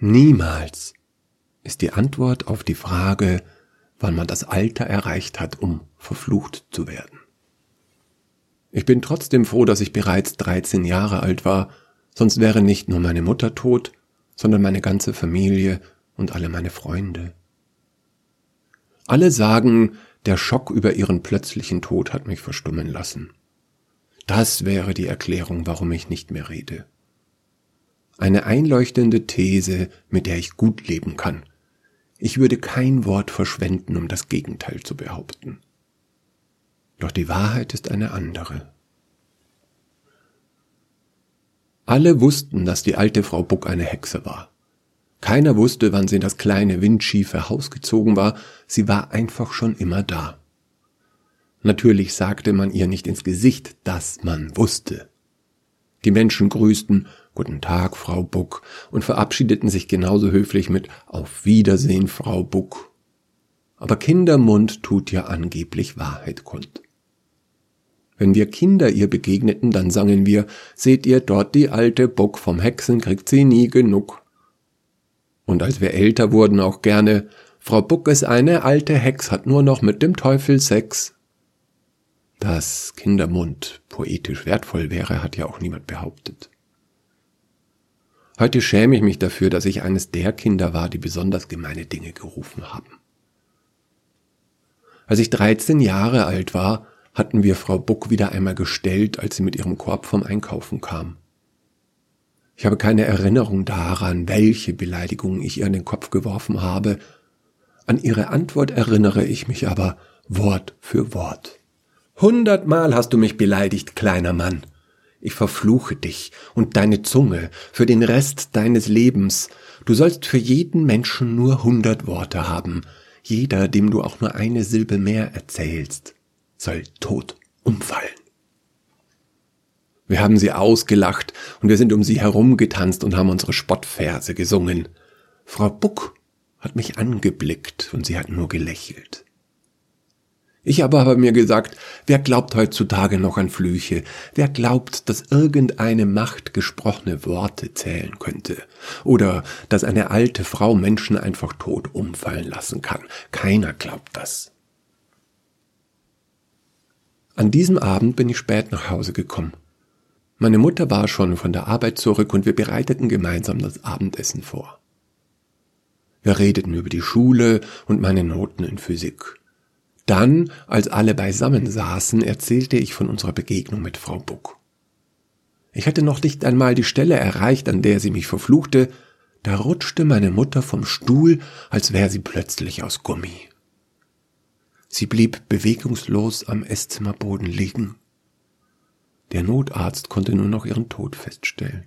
Niemals ist die Antwort auf die Frage, wann man das Alter erreicht hat, um verflucht zu werden. Ich bin trotzdem froh, dass ich bereits 13 Jahre alt war, sonst wäre nicht nur meine Mutter tot, sondern meine ganze Familie und alle meine Freunde. Alle sagen, der Schock über ihren plötzlichen Tod hat mich verstummen lassen. Das wäre die Erklärung, warum ich nicht mehr rede. Eine einleuchtende These, mit der ich gut leben kann. Ich würde kein Wort verschwenden, um das Gegenteil zu behaupten. Doch die Wahrheit ist eine andere. Alle wussten, dass die alte Frau Buck eine Hexe war. Keiner wusste, wann sie in das kleine windschiefe Haus gezogen war, sie war einfach schon immer da. Natürlich sagte man ihr nicht ins Gesicht, dass man wusste. Die Menschen grüßten Guten Tag, Frau Buck, und verabschiedeten sich genauso höflich mit Auf Wiedersehen, Frau Buck. Aber Kindermund tut ja angeblich Wahrheit kund. Wenn wir Kinder ihr begegneten, dann sangen wir, seht ihr dort die alte Buck, vom Hexen kriegt sie nie genug. Und als wir älter wurden auch gerne, Frau Buck ist eine alte Hex, hat nur noch mit dem Teufel Sex. Dass Kindermund poetisch wertvoll wäre, hat ja auch niemand behauptet. Heute schäme ich mich dafür, dass ich eines der Kinder war, die besonders gemeine Dinge gerufen haben. Als ich 13 Jahre alt war, hatten wir Frau Buck wieder einmal gestellt, als sie mit ihrem Korb vom Einkaufen kam. Ich habe keine Erinnerung daran, welche Beleidigung ich ihr in den Kopf geworfen habe. An ihre Antwort erinnere ich mich aber Wort für Wort. Hundertmal hast du mich beleidigt, kleiner Mann. Ich verfluche dich und deine Zunge für den Rest deines Lebens. Du sollst für jeden Menschen nur hundert Worte haben. Jeder, dem du auch nur eine Silbe mehr erzählst soll tot umfallen. Wir haben sie ausgelacht und wir sind um sie herumgetanzt und haben unsere Spottverse gesungen. Frau Buck hat mich angeblickt und sie hat nur gelächelt. Ich aber habe mir gesagt, wer glaubt heutzutage noch an Flüche? Wer glaubt, dass irgendeine Macht gesprochene Worte zählen könnte? Oder dass eine alte Frau Menschen einfach tot umfallen lassen kann? Keiner glaubt das. An diesem Abend bin ich spät nach Hause gekommen. Meine Mutter war schon von der Arbeit zurück und wir bereiteten gemeinsam das Abendessen vor. Wir redeten über die Schule und meine Noten in Physik. Dann, als alle beisammen saßen, erzählte ich von unserer Begegnung mit Frau Buck. Ich hatte noch nicht einmal die Stelle erreicht, an der sie mich verfluchte, da rutschte meine Mutter vom Stuhl, als wäre sie plötzlich aus Gummi. Sie blieb bewegungslos am Esszimmerboden liegen. Der Notarzt konnte nur noch ihren Tod feststellen.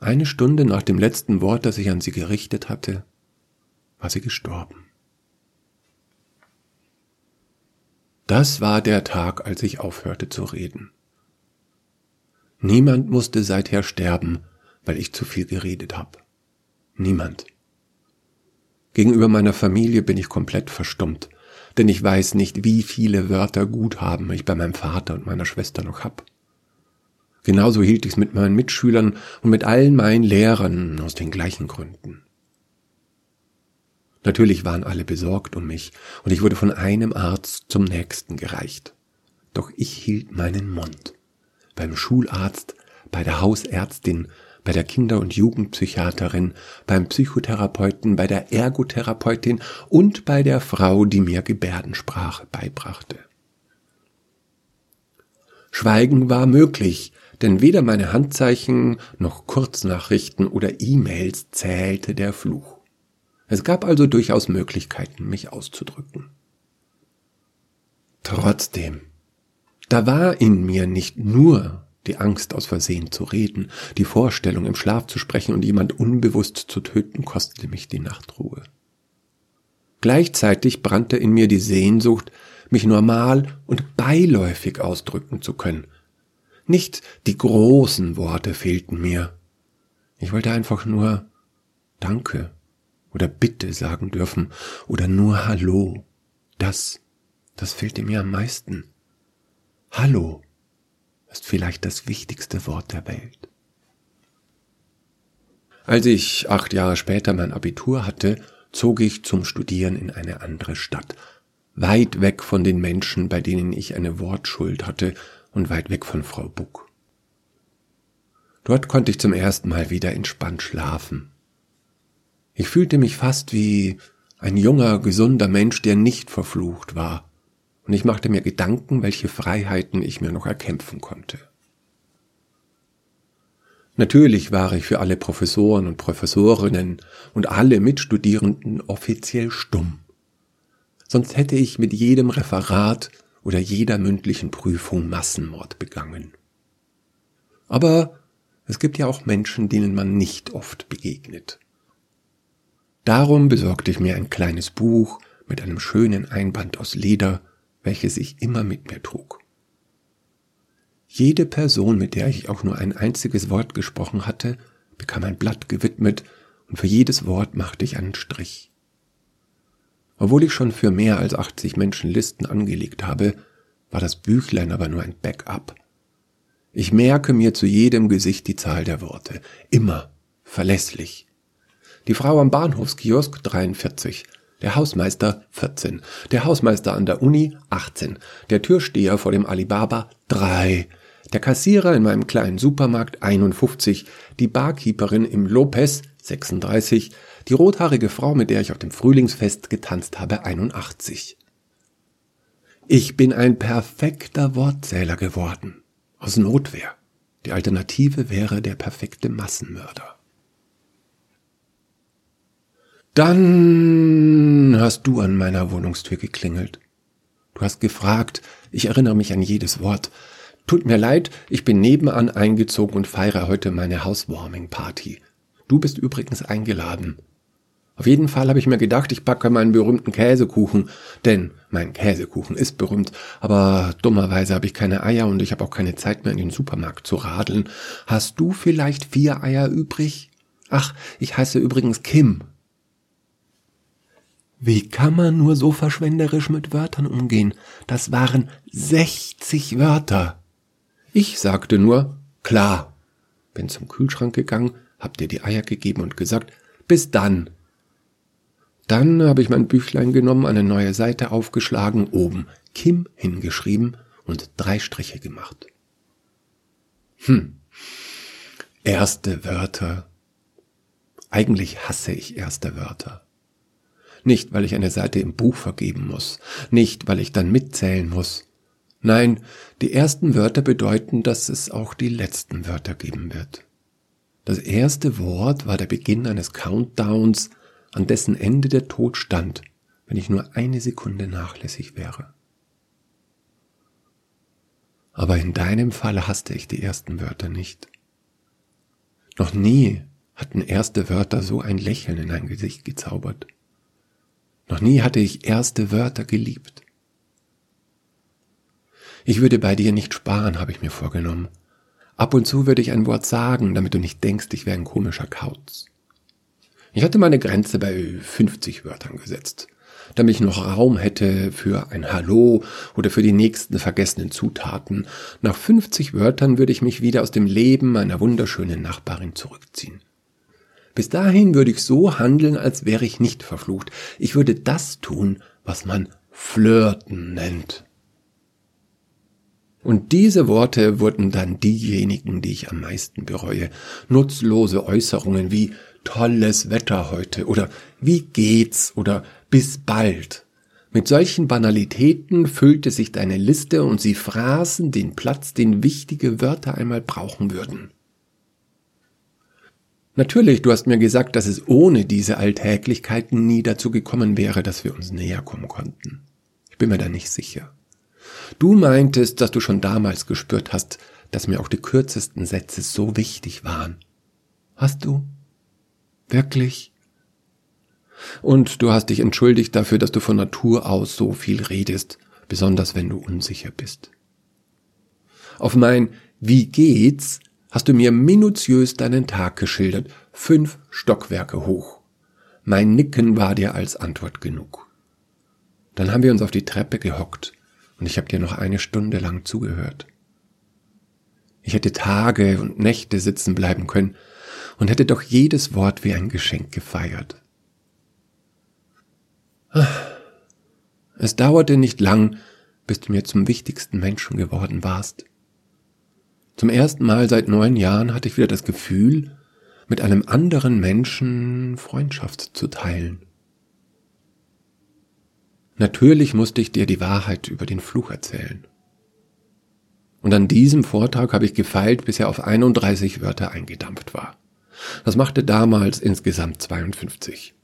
Eine Stunde nach dem letzten Wort, das ich an sie gerichtet hatte, war sie gestorben. Das war der Tag, als ich aufhörte zu reden. Niemand musste seither sterben, weil ich zu viel geredet habe. Niemand. Gegenüber meiner Familie bin ich komplett verstummt denn ich weiß nicht, wie viele Wörter Guthaben ich bei meinem Vater und meiner Schwester noch hab. Genauso hielt ich's mit meinen Mitschülern und mit allen meinen Lehrern aus den gleichen Gründen. Natürlich waren alle besorgt um mich, und ich wurde von einem Arzt zum nächsten gereicht. Doch ich hielt meinen Mund. Beim Schularzt, bei der Hausärztin, bei der Kinder- und Jugendpsychiaterin, beim Psychotherapeuten, bei der Ergotherapeutin und bei der Frau, die mir Gebärdensprache beibrachte. Schweigen war möglich, denn weder meine Handzeichen noch Kurznachrichten oder E-Mails zählte der Fluch. Es gab also durchaus Möglichkeiten, mich auszudrücken. Trotzdem, da war in mir nicht nur die Angst aus Versehen zu reden, die Vorstellung im Schlaf zu sprechen und jemand unbewusst zu töten, kostete mich die Nachtruhe. Gleichzeitig brannte in mir die Sehnsucht, mich normal und beiläufig ausdrücken zu können. Nicht die großen Worte fehlten mir. Ich wollte einfach nur Danke oder Bitte sagen dürfen oder nur Hallo. Das, das fehlte mir am meisten. Hallo ist vielleicht das wichtigste Wort der Welt. Als ich acht Jahre später mein Abitur hatte, zog ich zum Studieren in eine andere Stadt, weit weg von den Menschen, bei denen ich eine Wortschuld hatte und weit weg von Frau Buck. Dort konnte ich zum ersten Mal wieder entspannt schlafen. Ich fühlte mich fast wie ein junger, gesunder Mensch, der nicht verflucht war, und ich machte mir Gedanken, welche Freiheiten ich mir noch erkämpfen konnte. Natürlich war ich für alle Professoren und Professorinnen und alle Mitstudierenden offiziell stumm. Sonst hätte ich mit jedem Referat oder jeder mündlichen Prüfung Massenmord begangen. Aber es gibt ja auch Menschen, denen man nicht oft begegnet. Darum besorgte ich mir ein kleines Buch mit einem schönen Einband aus Leder, welches ich immer mit mir trug. Jede Person, mit der ich auch nur ein einziges Wort gesprochen hatte, bekam ein Blatt gewidmet, und für jedes Wort machte ich einen Strich. Obwohl ich schon für mehr als 80 Menschen Listen angelegt habe, war das Büchlein aber nur ein Backup. Ich merke mir zu jedem Gesicht die Zahl der Worte. Immer. Verlässlich. Die Frau am Bahnhofskiosk 43. Der Hausmeister 14. Der Hausmeister an der Uni 18. Der Türsteher vor dem Alibaba 3 der Kassierer in meinem kleinen Supermarkt 51, die Barkeeperin im Lopez 36, die rothaarige Frau, mit der ich auf dem Frühlingsfest getanzt habe 81. Ich bin ein perfekter Wortzähler geworden. Aus Notwehr. Die Alternative wäre der perfekte Massenmörder. Dann hast du an meiner Wohnungstür geklingelt. Du hast gefragt, ich erinnere mich an jedes Wort, Tut mir leid, ich bin nebenan eingezogen und feiere heute meine Housewarming-Party. Du bist übrigens eingeladen. Auf jeden Fall habe ich mir gedacht, ich backe meinen berühmten Käsekuchen, denn mein Käsekuchen ist berühmt, aber dummerweise habe ich keine Eier und ich habe auch keine Zeit mehr in den Supermarkt zu radeln. Hast du vielleicht vier Eier übrig? Ach, ich heiße übrigens Kim. Wie kann man nur so verschwenderisch mit Wörtern umgehen? Das waren 60 Wörter. Ich sagte nur, klar. Bin zum Kühlschrank gegangen, hab dir die Eier gegeben und gesagt, bis dann. Dann habe ich mein Büchlein genommen, eine neue Seite aufgeschlagen, oben Kim hingeschrieben und drei Striche gemacht. Hm. Erste Wörter. Eigentlich hasse ich erste Wörter. Nicht, weil ich eine Seite im Buch vergeben muss, nicht, weil ich dann mitzählen muss, Nein, die ersten Wörter bedeuten, dass es auch die letzten Wörter geben wird. Das erste Wort war der Beginn eines Countdowns, an dessen Ende der Tod stand, wenn ich nur eine Sekunde nachlässig wäre. Aber in deinem Falle hasste ich die ersten Wörter nicht. Noch nie hatten erste Wörter so ein Lächeln in ein Gesicht gezaubert. Noch nie hatte ich erste Wörter geliebt. Ich würde bei dir nicht sparen, habe ich mir vorgenommen. Ab und zu würde ich ein Wort sagen, damit du nicht denkst, ich wäre ein komischer Kauz. Ich hatte meine Grenze bei 50 Wörtern gesetzt, damit ich noch Raum hätte für ein Hallo oder für die nächsten vergessenen Zutaten. Nach 50 Wörtern würde ich mich wieder aus dem Leben meiner wunderschönen Nachbarin zurückziehen. Bis dahin würde ich so handeln, als wäre ich nicht verflucht. Ich würde das tun, was man Flirten nennt. Und diese Worte wurden dann diejenigen, die ich am meisten bereue. Nutzlose Äußerungen wie tolles Wetter heute oder wie geht's oder bis bald. Mit solchen Banalitäten füllte sich deine Liste und sie fraßen den Platz, den wichtige Wörter einmal brauchen würden. Natürlich, du hast mir gesagt, dass es ohne diese Alltäglichkeiten nie dazu gekommen wäre, dass wir uns näher kommen konnten. Ich bin mir da nicht sicher. Du meintest, dass du schon damals gespürt hast, dass mir auch die kürzesten Sätze so wichtig waren. Hast du? Wirklich? Und du hast dich entschuldigt dafür, dass du von Natur aus so viel redest, besonders wenn du unsicher bist. Auf mein Wie geht's hast du mir minutiös deinen Tag geschildert, fünf Stockwerke hoch. Mein Nicken war dir als Antwort genug. Dann haben wir uns auf die Treppe gehockt und ich habe dir noch eine Stunde lang zugehört. Ich hätte Tage und Nächte sitzen bleiben können und hätte doch jedes Wort wie ein Geschenk gefeiert. Es dauerte nicht lang, bis du mir zum wichtigsten Menschen geworden warst. Zum ersten Mal seit neun Jahren hatte ich wieder das Gefühl, mit einem anderen Menschen Freundschaft zu teilen. Natürlich musste ich dir die Wahrheit über den Fluch erzählen. Und an diesem Vortrag habe ich gefeilt, bis er auf 31 Wörter eingedampft war. Das machte damals insgesamt 52.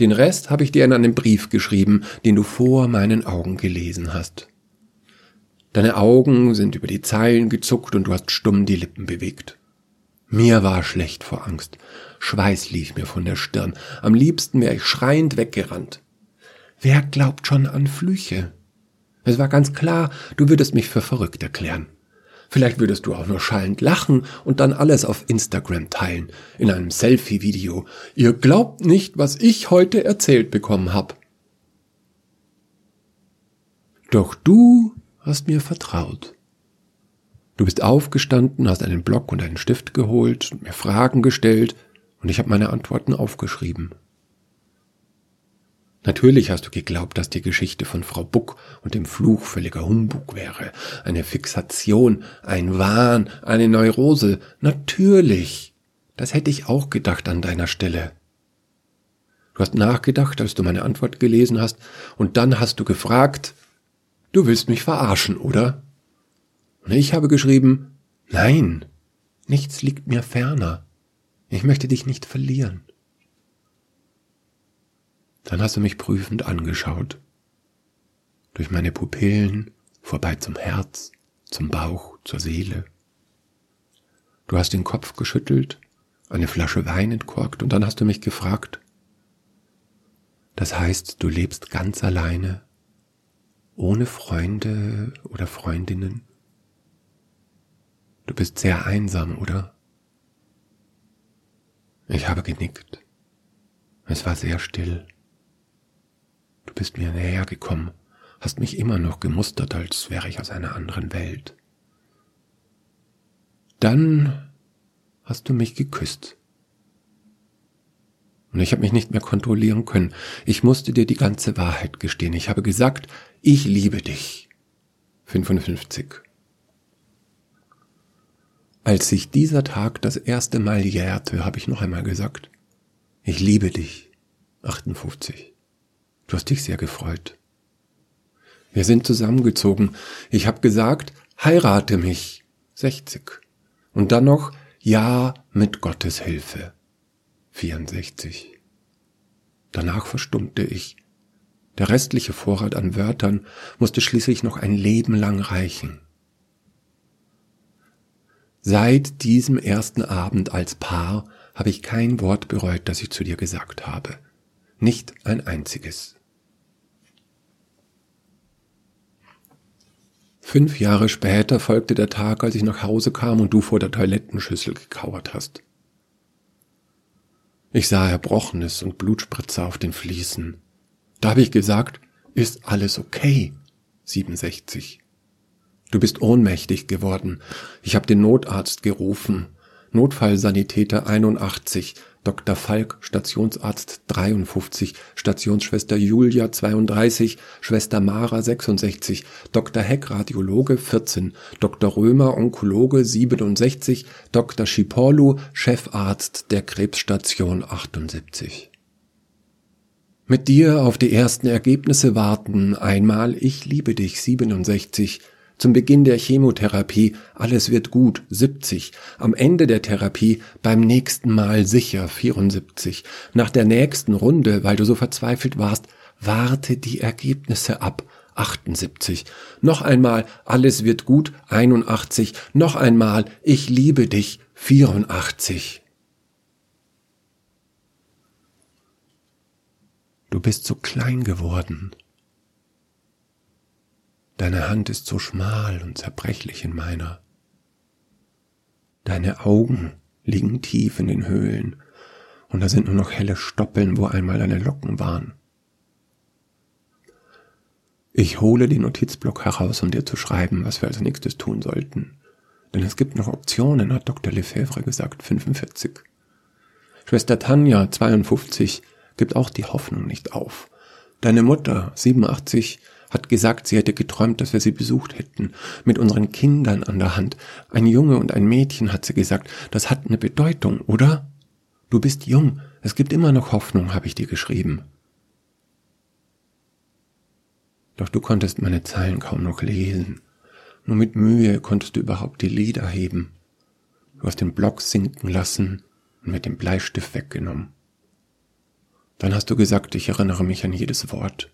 Den Rest habe ich dir in einem Brief geschrieben, den du vor meinen Augen gelesen hast. Deine Augen sind über die Zeilen gezuckt und du hast stumm die Lippen bewegt. Mir war schlecht vor Angst. Schweiß lief mir von der Stirn. Am liebsten wäre ich schreiend weggerannt. Wer glaubt schon an Flüche? Es war ganz klar, du würdest mich für verrückt erklären. Vielleicht würdest du auch nur schallend lachen und dann alles auf Instagram teilen, in einem Selfie-Video. Ihr glaubt nicht, was ich heute erzählt bekommen hab. Doch du hast mir vertraut. Du bist aufgestanden, hast einen Block und einen Stift geholt und mir Fragen gestellt, und ich habe meine Antworten aufgeschrieben. Natürlich hast du geglaubt, dass die Geschichte von Frau Buck und dem Fluch völliger Humbug wäre, eine Fixation, ein Wahn, eine Neurose. Natürlich. Das hätte ich auch gedacht an deiner Stelle. Du hast nachgedacht, als du meine Antwort gelesen hast, und dann hast du gefragt, du willst mich verarschen, oder? Und ich habe geschrieben, nein, nichts liegt mir ferner. Ich möchte dich nicht verlieren. Dann hast du mich prüfend angeschaut. Durch meine Pupillen, vorbei zum Herz, zum Bauch, zur Seele. Du hast den Kopf geschüttelt, eine Flasche Wein entkorkt und dann hast du mich gefragt. Das heißt, du lebst ganz alleine, ohne Freunde oder Freundinnen. Du bist sehr einsam, oder? Ich habe genickt. Es war sehr still. Du bist mir näher gekommen, hast mich immer noch gemustert, als wäre ich aus einer anderen Welt. Dann hast du mich geküsst. Und ich habe mich nicht mehr kontrollieren können. Ich musste dir die ganze Wahrheit gestehen. Ich habe gesagt, ich liebe dich. 55. Als sich dieser Tag das erste Mal jährte, habe ich noch einmal gesagt, ich liebe dich. 58. Du hast dich sehr gefreut. Wir sind zusammengezogen. Ich habe gesagt, heirate mich. 60. Und dann noch, ja, mit Gottes Hilfe. 64. Danach verstummte ich. Der restliche Vorrat an Wörtern musste schließlich noch ein Leben lang reichen. Seit diesem ersten Abend als Paar habe ich kein Wort bereut, das ich zu dir gesagt habe. Nicht ein einziges. Fünf Jahre später folgte der Tag, als ich nach Hause kam und du vor der Toilettenschüssel gekauert hast. Ich sah Erbrochenes und Blutspritzer auf den Fliesen. Da habe ich gesagt, ist alles okay? 67. Du bist ohnmächtig geworden. Ich habe den Notarzt gerufen. Notfallsanitäter 81, Dr. Falk, Stationsarzt 53, Stationsschwester Julia 32, Schwester Mara 66, Dr. Heck, Radiologe 14, Dr. Römer, Onkologe 67, Dr. Schiporlu, Chefarzt der Krebsstation 78. Mit dir auf die ersten Ergebnisse warten, einmal Ich liebe dich 67, zum Beginn der Chemotherapie, alles wird gut, 70. Am Ende der Therapie, beim nächsten Mal sicher, 74. Nach der nächsten Runde, weil du so verzweifelt warst, warte die Ergebnisse ab, 78. Noch einmal, alles wird gut, 81. Noch einmal, ich liebe dich, 84. Du bist so klein geworden. Deine Hand ist so schmal und zerbrechlich in meiner. Deine Augen liegen tief in den Höhlen, und da sind nur noch helle Stoppeln, wo einmal deine Locken waren. Ich hole den Notizblock heraus, um dir zu schreiben, was wir als nächstes tun sollten. Denn es gibt noch Optionen, hat Dr. Lefebvre gesagt, 45. Schwester Tanja, 52, gibt auch die Hoffnung nicht auf. Deine Mutter, 87, hat gesagt, sie hätte geträumt, dass wir sie besucht hätten, mit unseren Kindern an der Hand. Ein Junge und ein Mädchen, hat sie gesagt, das hat eine Bedeutung, oder? Du bist jung, es gibt immer noch Hoffnung, habe ich dir geschrieben. Doch du konntest meine Zeilen kaum noch lesen. Nur mit Mühe konntest du überhaupt die Lieder heben. Du hast den Block sinken lassen und mit dem Bleistift weggenommen. Dann hast du gesagt, ich erinnere mich an jedes Wort.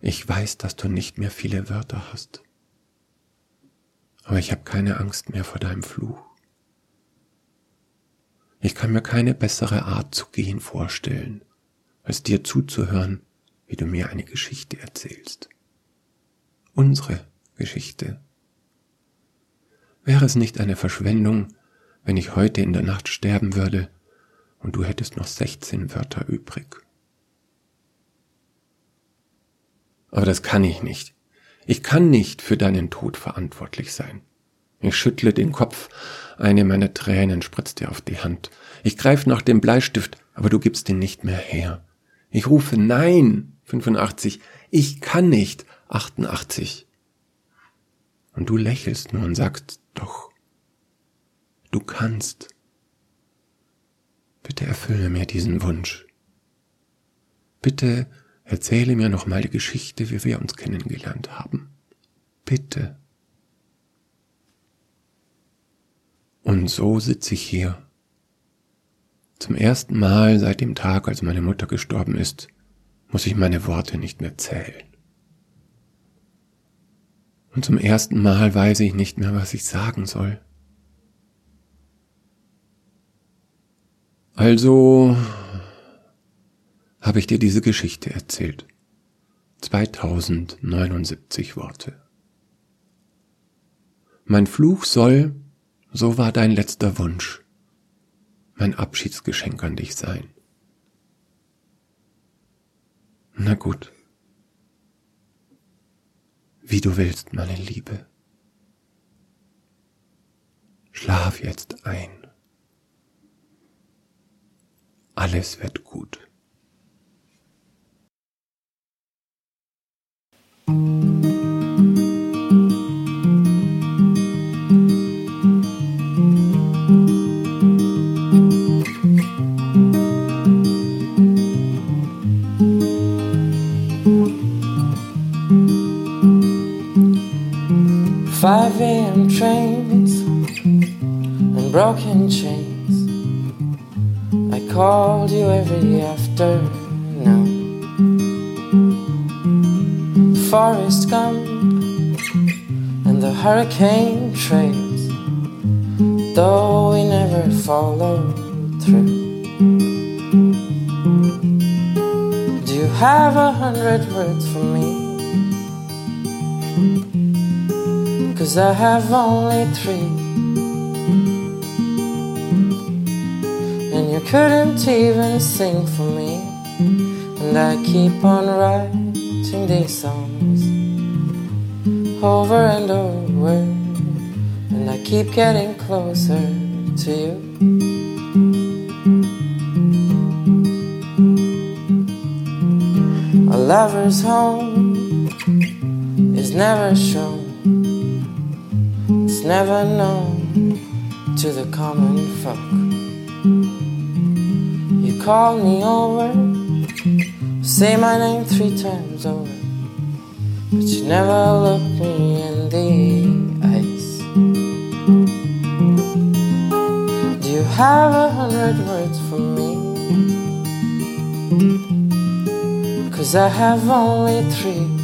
Ich weiß, dass du nicht mehr viele Wörter hast. Aber ich habe keine Angst mehr vor deinem Fluch. Ich kann mir keine bessere Art zu gehen vorstellen, als dir zuzuhören, wie du mir eine Geschichte erzählst. Unsere Geschichte. Wäre es nicht eine Verschwendung, wenn ich heute in der Nacht sterben würde und du hättest noch 16 Wörter übrig? Aber das kann ich nicht. Ich kann nicht für deinen Tod verantwortlich sein. Ich schüttle den Kopf, eine meiner Tränen spritzt dir auf die Hand. Ich greife nach dem Bleistift, aber du gibst ihn nicht mehr her. Ich rufe Nein, 85, ich kann nicht, 88. Und du lächelst nur und sagst, doch, du kannst. Bitte erfülle mir diesen Wunsch. Bitte Erzähle mir nochmal die Geschichte, wie wir uns kennengelernt haben. Bitte. Und so sitze ich hier. Zum ersten Mal seit dem Tag, als meine Mutter gestorben ist, muss ich meine Worte nicht mehr zählen. Und zum ersten Mal weiß ich nicht mehr, was ich sagen soll. Also habe ich dir diese Geschichte erzählt. 2079 Worte. Mein Fluch soll, so war dein letzter Wunsch, mein Abschiedsgeschenk an dich sein. Na gut. Wie du willst, meine Liebe. Schlaf jetzt ein. Alles wird gut. A.m. trains and broken chains. I called you every afternoon. Forest Gump and the hurricane trails, though we never followed through. Do you have a hundred words for me? Cause I have only three. And you couldn't even sing for me, and I keep on writing these songs over and over, and I keep getting closer to you. A lover's home is never shown, it's never known to the common folk. You call me over, say my name three times over. But you never look me in the eyes. Do you have a hundred words for me? Cause I have only three.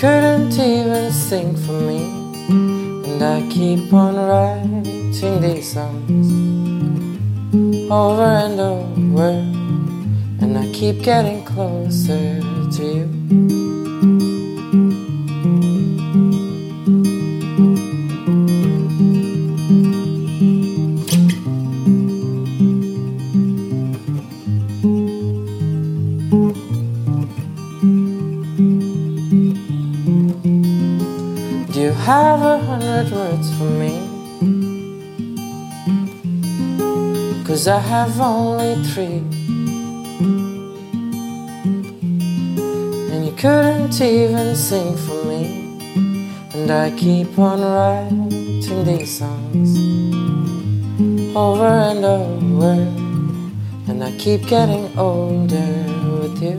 Couldn't even sing for me. And I keep on writing these songs over and over and I keep getting closer to you. Have a hundred words for me? Cause I have only three. And you couldn't even sing for me. And I keep on writing these songs over and over. And I keep getting older with you.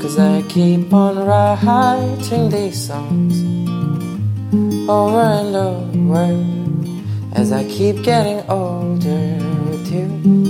Cause I keep on writing these songs over and over as I keep getting older with you.